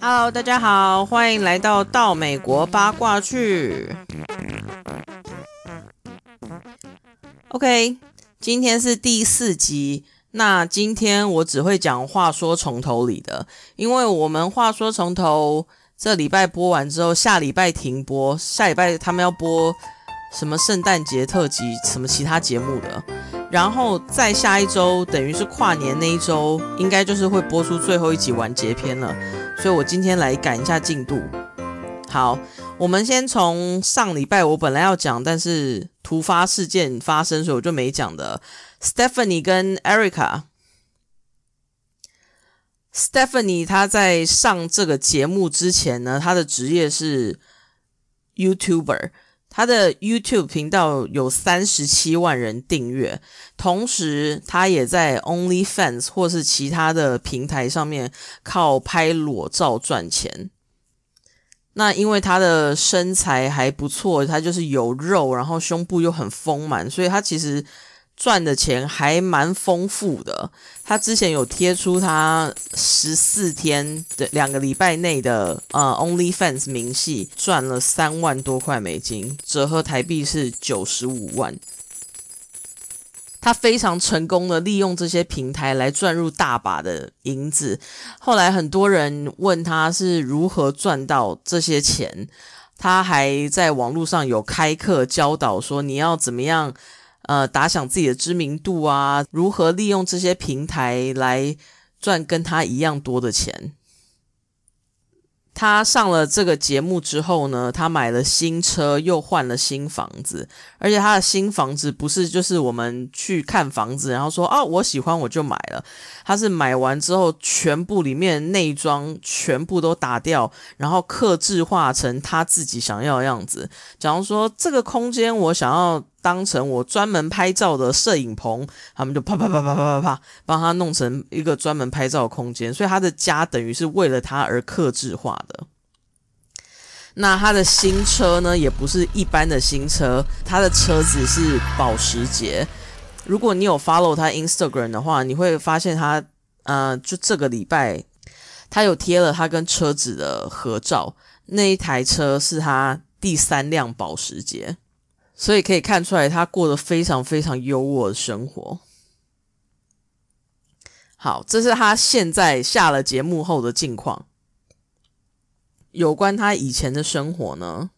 Hello，大家好，欢迎来到到美国八卦去。OK，今天是第四集。那今天我只会讲话说从头里的，因为我们话说从头这礼拜播完之后，下礼拜停播，下礼拜他们要播什么圣诞节特辑，什么其他节目的，然后再下一周，等于是跨年那一周，应该就是会播出最后一集完结篇了。所以我今天来赶一下进度。好，我们先从上礼拜我本来要讲，但是突发事件发生，所以我就没讲的。Stephanie 跟 Erica。Stephanie 她在上这个节目之前呢，她的职业是 YouTuber，他的 YouTube 频道有三十七万人订阅，同时他也在 OnlyFans 或是其他的平台上面靠拍裸照赚钱。那因为他的身材还不错，他就是有肉，然后胸部又很丰满，所以他其实。赚的钱还蛮丰富的。他之前有贴出他十四天的两个礼拜内的呃 OnlyFans 明细，赚了三万多块美金，折合台币是九十五万。他非常成功的利用这些平台来赚入大把的银子。后来很多人问他是如何赚到这些钱，他还在网络上有开课教导说你要怎么样。呃，打响自己的知名度啊，如何利用这些平台来赚跟他一样多的钱？他上了这个节目之后呢，他买了新车，又换了新房子，而且他的新房子不是就是我们去看房子，然后说啊我喜欢我就买了，他是买完之后全部里面内装全部都打掉，然后刻制化成他自己想要的样子。假如说这个空间我想要。当成我专门拍照的摄影棚，他们就啪啪啪啪啪啪啪，帮他弄成一个专门拍照的空间，所以他的家等于是为了他而克制化的。那他的新车呢，也不是一般的新车，他的车子是保时捷。如果你有 follow 他 Instagram 的话，你会发现他，呃，就这个礼拜他有贴了他跟车子的合照，那一台车是他第三辆保时捷。所以可以看出来，他过得非常非常优渥的生活。好，这是他现在下了节目后的近况。有关他以前的生活呢？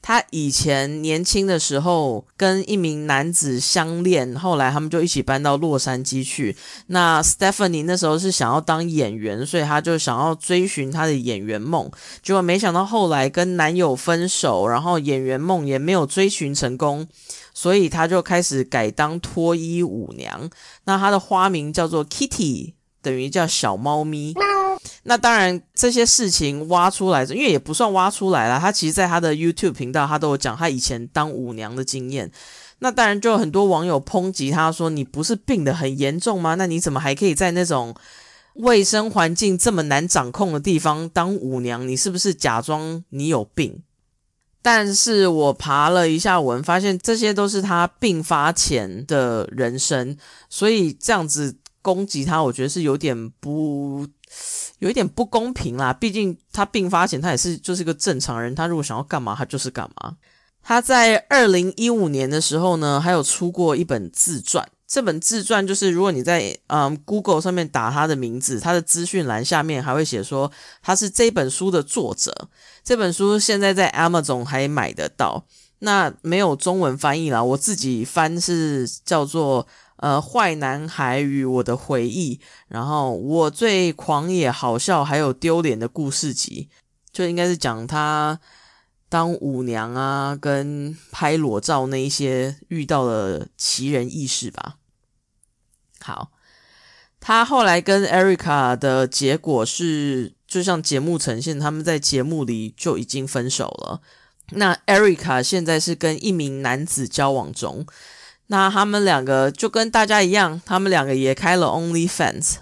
他以前年轻的时候跟一名男子相恋，后来他们就一起搬到洛杉矶去。那 Stephanie 那时候是想要当演员，所以他就想要追寻他的演员梦。结果没想到后来跟男友分手，然后演员梦也没有追寻成功，所以他就开始改当脱衣舞娘。那他的花名叫做 Kitty，等于叫小猫咪。那当然，这些事情挖出来，因为也不算挖出来了。他其实，在他的 YouTube 频道，他都有讲他以前当舞娘的经验。那当然，就有很多网友抨击他说：“你不是病得很严重吗？那你怎么还可以在那种卫生环境这么难掌控的地方当舞娘？你是不是假装你有病？”但是我爬了一下文，发现这些都是他病发前的人生，所以这样子攻击他，我觉得是有点不。有一点不公平啦，毕竟他病发前他也是就是个正常人，他如果想要干嘛，他就是干嘛。他在二零一五年的时候呢，还有出过一本自传。这本自传就是如果你在嗯 Google 上面打他的名字，他的资讯栏下面还会写说他是这本书的作者。这本书现在在 Amazon 还买得到，那没有中文翻译啦，我自己翻是叫做。呃，坏男孩与我的回忆，然后我最狂野、好笑还有丢脸的故事集，就应该是讲他当舞娘啊，跟拍裸照那一些遇到的奇人异事吧。好，他后来跟 Erica 的结果是，就像节目呈现，他们在节目里就已经分手了。那 Erica 现在是跟一名男子交往中。那他们两个就跟大家一样，他们两个也开了 OnlyFans，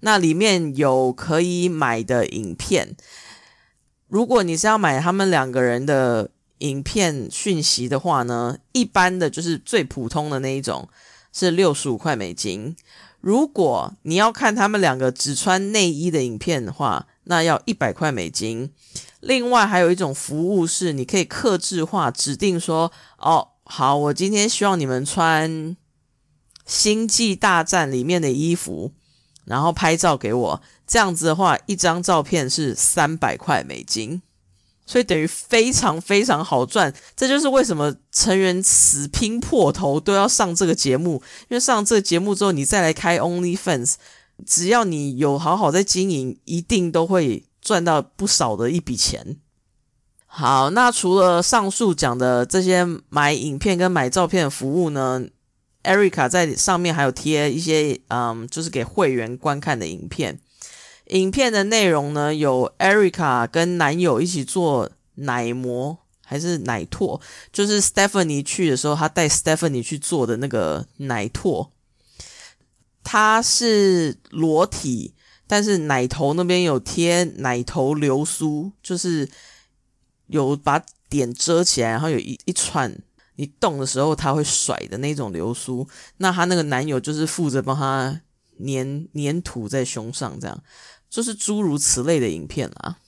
那里面有可以买的影片。如果你是要买他们两个人的影片讯息的话呢，一般的就是最普通的那一种，是六十五块美金。如果你要看他们两个只穿内衣的影片的话，那要一百块美金。另外还有一种服务是，你可以克制化指定说，哦，好，我今天希望你们穿《星际大战》里面的衣服，然后拍照给我。这样子的话，一张照片是三百块美金。所以等于非常非常好赚，这就是为什么成员死拼破头都要上这个节目。因为上这个节目之后，你再来开 OnlyFans，只要你有好好在经营，一定都会赚到不少的一笔钱。好，那除了上述讲的这些买影片跟买照片的服务呢，Erica 在上面还有贴一些，嗯，就是给会员观看的影片。影片的内容呢，有 Erica 跟男友一起做奶膜还是奶拓，就是 Stephanie 去的时候，他带 Stephanie 去做的那个奶拓。他是裸体，但是奶头那边有贴奶头流苏，就是有把点遮起来，然后有一一串你动的时候它会甩的那种流苏。那她那个男友就是负责帮她粘粘土在胸上这样。就是诸如此类的影片啊。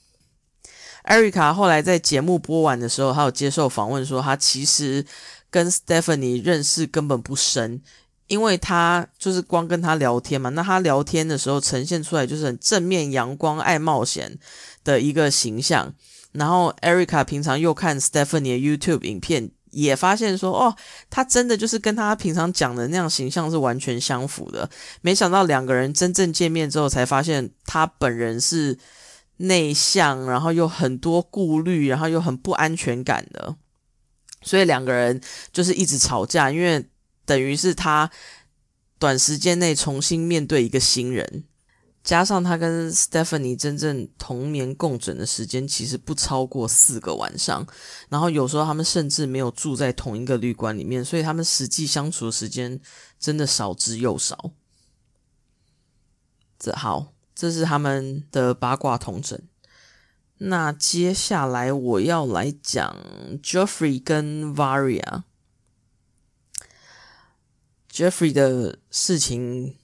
艾瑞卡后来在节目播完的时候，他有接受访问说，她其实跟 Stephanie 认识根本不深，因为他就是光跟他聊天嘛。那他聊天的时候呈现出来就是很正面、阳光、爱冒险的一个形象。然后艾瑞卡平常又看 Stephanie 的 YouTube 影片。也发现说，哦，他真的就是跟他平常讲的那样形象是完全相符的。没想到两个人真正见面之后，才发现他本人是内向，然后又很多顾虑，然后又很不安全感的。所以两个人就是一直吵架，因为等于是他短时间内重新面对一个新人。加上他跟 Stephanie 真正同眠共枕的时间其实不超过四个晚上，然后有时候他们甚至没有住在同一个旅馆里面，所以他们实际相处的时间真的少之又少。这好，这是他们的八卦同枕。那接下来我要来讲 Jeffrey 跟 Varia。Jeffrey 的事情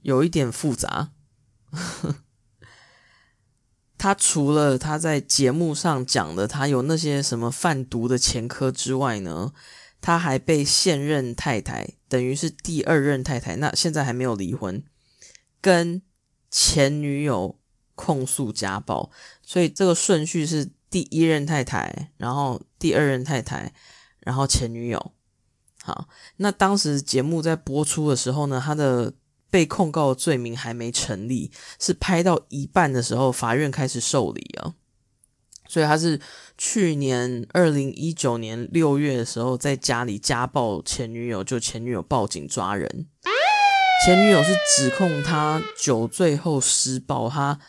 有一点复杂。他除了他在节目上讲的，他有那些什么贩毒的前科之外呢，他还被现任太太，等于是第二任太太，那现在还没有离婚，跟前女友控诉家暴，所以这个顺序是第一任太太，然后第二任太太，然后前女友。好，那当时节目在播出的时候呢，他的。被控告的罪名还没成立，是拍到一半的时候，法院开始受理啊。所以他是去年二零一九年六月的时候，在家里家暴前女友，就前女友报警抓人，前女友是指控他酒醉后施暴他。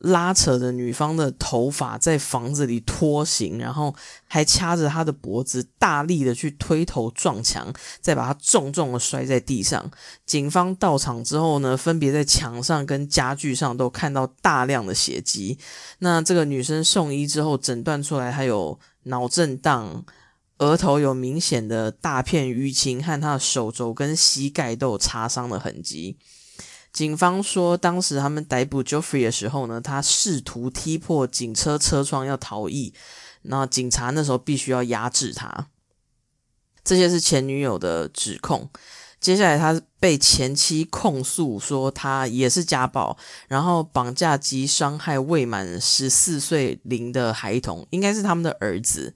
拉扯着女方的头发在房子里拖行，然后还掐着她的脖子，大力的去推头撞墙，再把她重重的摔在地上。警方到场之后呢，分别在墙上跟家具上都看到大量的血迹。那这个女生送医之后，诊断出来她有脑震荡，额头有明显的大片淤青，和她的手肘跟膝盖都有擦伤的痕迹。警方说，当时他们逮捕 Joffrey 的时候呢，他试图踢破警车车窗要逃逸，那警察那时候必须要压制他。这些是前女友的指控。接下来，他被前妻控诉说他也是家暴，然后绑架及伤害未满十四岁龄的孩童，应该是他们的儿子。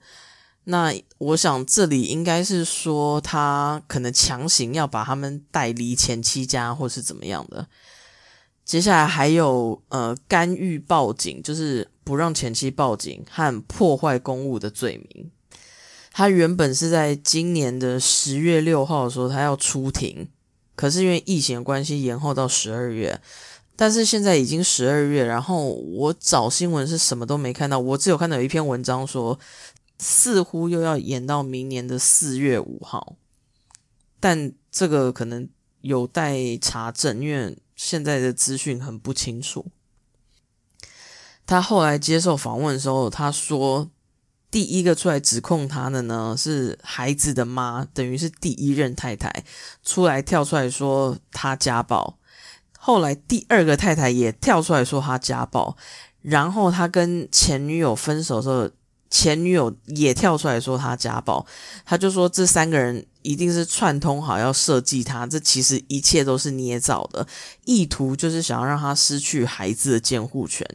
那我想，这里应该是说他可能强行要把他们带离前妻家，或是怎么样的。接下来还有呃干预报警，就是不让前妻报警和破坏公务的罪名。他原本是在今年的十月六号的时候他要出庭，可是因为疫情的关系延后到十二月。但是现在已经十二月，然后我找新闻是什么都没看到，我只有看到有一篇文章说。似乎又要延到明年的四月五号，但这个可能有待查证，因为现在的资讯很不清楚。他后来接受访问的时候，他说：“第一个出来指控他的呢是孩子的妈，等于是第一任太太出来跳出来说他家暴。后来第二个太太也跳出来说他家暴，然后他跟前女友分手的时候，前女友也跳出来说他家暴。他就说这三个人一定是串通好要设计他，这其实一切都是捏造的，意图就是想要让他失去孩子的监护权。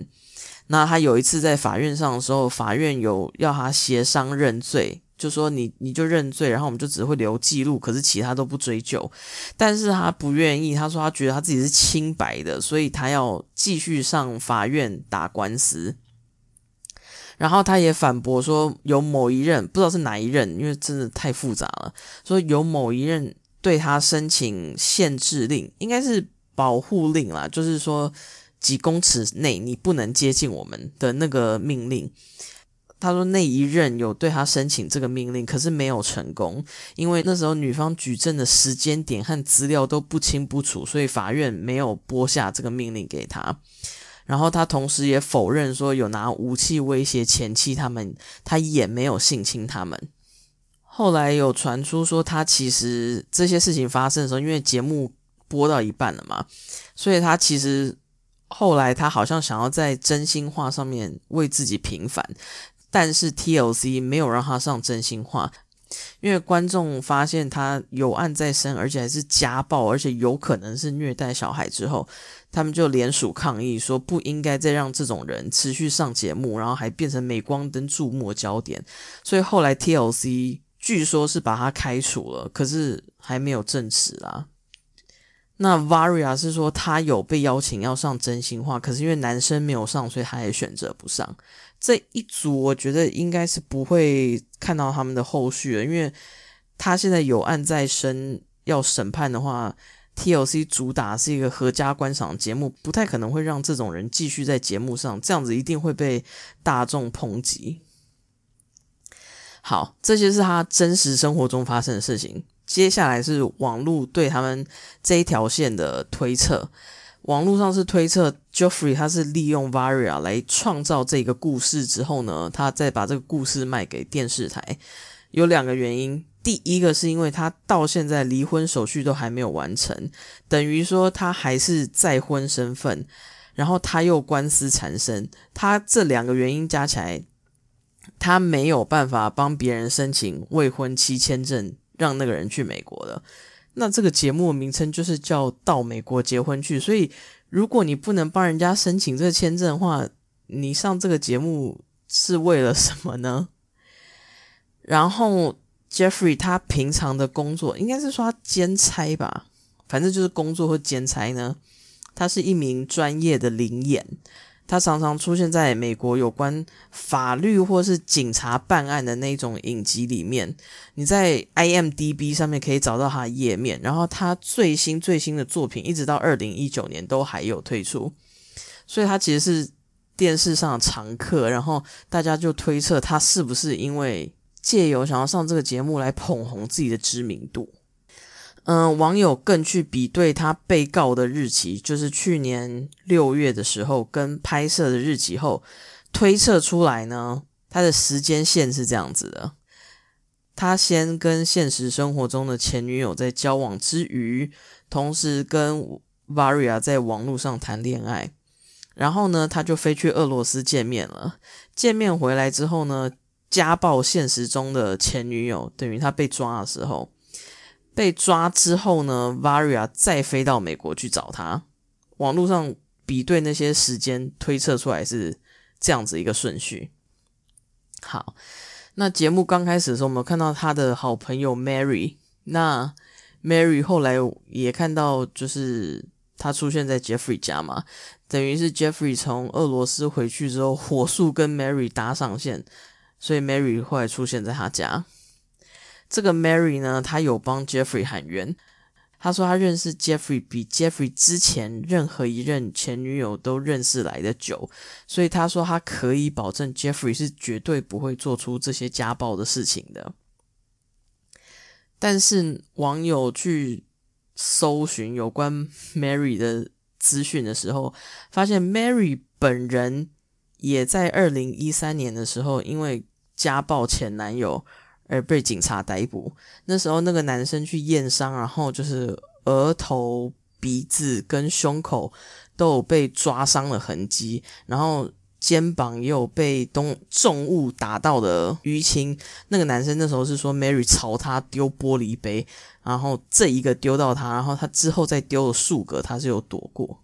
那他有一次在法院上的时候，法院有要他协商认罪，就说你你就认罪，然后我们就只会留记录，可是其他都不追究。但是他不愿意，他说他觉得他自己是清白的，所以他要继续上法院打官司。然后他也反驳说，有某一任不知道是哪一任，因为真的太复杂了，说有某一任对他申请限制令，应该是保护令啦，就是说。几公尺内你不能接近我们的那个命令。他说那一任有对他申请这个命令，可是没有成功，因为那时候女方举证的时间点和资料都不清不楚，所以法院没有拨下这个命令给他。然后他同时也否认说有拿武器威胁前妻他们，他也没有性侵他们。后来有传出说他其实这些事情发生的时候，因为节目播到一半了嘛，所以他其实。后来他好像想要在真心话上面为自己平反，但是 TLC 没有让他上真心话，因为观众发现他有案在身，而且还是家暴，而且有可能是虐待小孩之后，他们就联署抗议，说不应该再让这种人持续上节目，然后还变成镁光灯注目焦点。所以后来 TLC 据说是把他开除了，可是还没有证实啊。那 Varia 是说他有被邀请要上真心话，可是因为男生没有上，所以他也选择不上。这一组我觉得应该是不会看到他们的后续了，因为他现在有案在身，要审判的话，TLC 主打是一个合家观赏节目，不太可能会让这种人继续在节目上，这样子一定会被大众抨击。好，这些是他真实生活中发生的事情。接下来是网络对他们这一条线的推测。网络上是推测 Jeffrey 他是利用 Varia 来创造这个故事之后呢，他再把这个故事卖给电视台。有两个原因，第一个是因为他到现在离婚手续都还没有完成，等于说他还是再婚身份，然后他又官司缠身，他这两个原因加起来，他没有办法帮别人申请未婚妻签证。让那个人去美国的，那这个节目的名称就是叫到美国结婚去。所以，如果你不能帮人家申请这个签证的话，你上这个节目是为了什么呢？然后，Jeffrey 他平常的工作应该是说他兼差吧，反正就是工作或兼差呢。他是一名专业的灵演。他常常出现在美国有关法律或是警察办案的那种影集里面。你在 IMDB 上面可以找到他的页面，然后他最新最新的作品一直到二零一九年都还有推出，所以他其实是电视上的常客。然后大家就推测他是不是因为借由想要上这个节目来捧红自己的知名度。嗯，网友更去比对他被告的日期，就是去年六月的时候跟拍摄的日期后，推测出来呢，他的时间线是这样子的：他先跟现实生活中的前女友在交往之余，同时跟 Varia 在网络上谈恋爱，然后呢，他就飞去俄罗斯见面了。见面回来之后呢，家暴现实中的前女友，等于他被抓的时候。被抓之后呢，Varia 再飞到美国去找他。网络上比对那些时间，推测出来是这样子一个顺序。好，那节目刚开始的时候，我们看到他的好朋友 Mary。那 Mary 后来也看到，就是他出现在 Jeffrey 家嘛，等于是 Jeffrey 从俄罗斯回去之后，火速跟 Mary 搭上线，所以 Mary 后来出现在他家。这个 Mary 呢，她有帮 Jeffrey 喊冤。他说他认识 Jeffrey 比 Jeffrey 之前任何一任前女友都认识来的久，所以他说他可以保证 Jeffrey 是绝对不会做出这些家暴的事情的。但是网友去搜寻有关 Mary 的资讯的时候，发现 Mary 本人也在二零一三年的时候因为。家暴前男友而被警察逮捕。那时候那个男生去验伤，然后就是额头、鼻子跟胸口都有被抓伤的痕迹，然后肩膀也有被东重物打到的淤青。那个男生那时候是说，Mary 朝他丢玻璃杯，然后这一个丢到他，然后他之后再丢了数个，他是有躲过。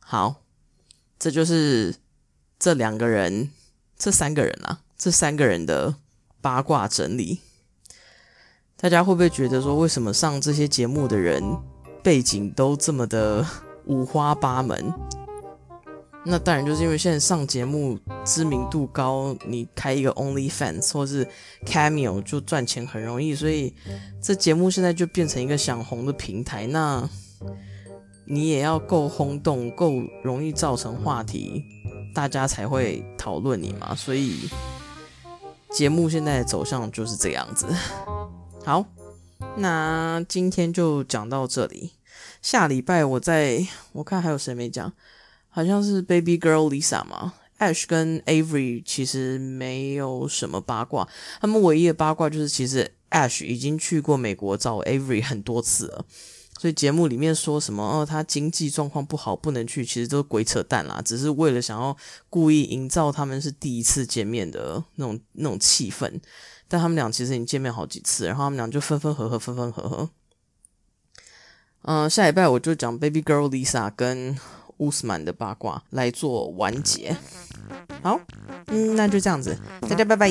好，这就是这两个人，这三个人啊，这三个人的八卦整理。大家会不会觉得说，为什么上这些节目的人背景都这么的五花八门？那当然就是因为现在上节目知名度高，你开一个 OnlyFans 或是 Cameo 就赚钱很容易，所以这节目现在就变成一个想红的平台。那你也要够轰动，够容易造成话题，大家才会讨论你嘛。所以节目现在的走向就是这样子。好，那今天就讲到这里。下礼拜我再我看还有谁没讲，好像是 Baby Girl Lisa 嘛，Ash 跟 Avery 其实没有什么八卦，他们唯一的八卦就是其实 Ash 已经去过美国找 Avery 很多次了。所以节目里面说什么哦，他经济状况不好不能去，其实都是鬼扯淡啦，只是为了想要故意营造他们是第一次见面的那种那种气氛。但他们俩其实已经见面好几次，然后他们俩就分分合合，分分合合。嗯，下礼拜我就讲 Baby Girl Lisa 跟乌斯曼的八卦来做完结。好，嗯，那就这样子，大家拜拜。